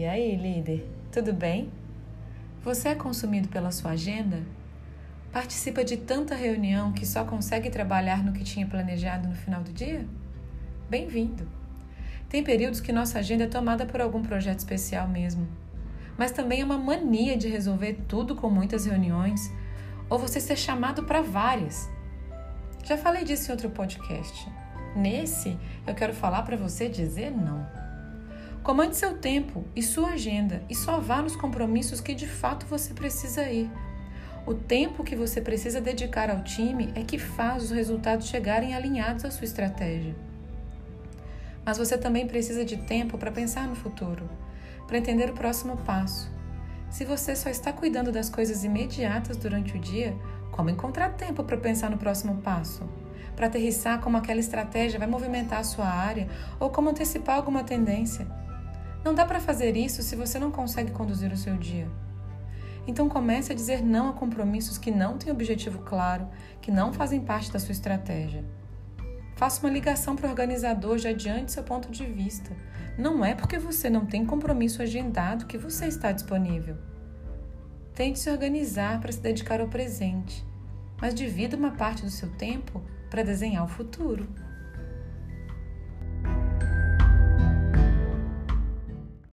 E aí, líder, tudo bem? Você é consumido pela sua agenda? Participa de tanta reunião que só consegue trabalhar no que tinha planejado no final do dia? Bem-vindo! Tem períodos que nossa agenda é tomada por algum projeto especial mesmo. Mas também é uma mania de resolver tudo com muitas reuniões ou você ser chamado para várias. Já falei disso em outro podcast. Nesse, eu quero falar para você dizer não. Comande seu tempo e sua agenda e só vá nos compromissos que de fato você precisa ir. O tempo que você precisa dedicar ao time é que faz os resultados chegarem alinhados à sua estratégia. Mas você também precisa de tempo para pensar no futuro, para entender o próximo passo. Se você só está cuidando das coisas imediatas durante o dia, como encontrar tempo para pensar no próximo passo? Para aterrissar como aquela estratégia vai movimentar a sua área ou como antecipar alguma tendência? Não dá para fazer isso se você não consegue conduzir o seu dia. Então comece a dizer não a compromissos que não têm objetivo claro, que não fazem parte da sua estratégia. Faça uma ligação para o organizador já adiante seu ponto de vista. Não é porque você não tem compromisso agendado que você está disponível. Tente se organizar para se dedicar ao presente, mas divida uma parte do seu tempo para desenhar o futuro.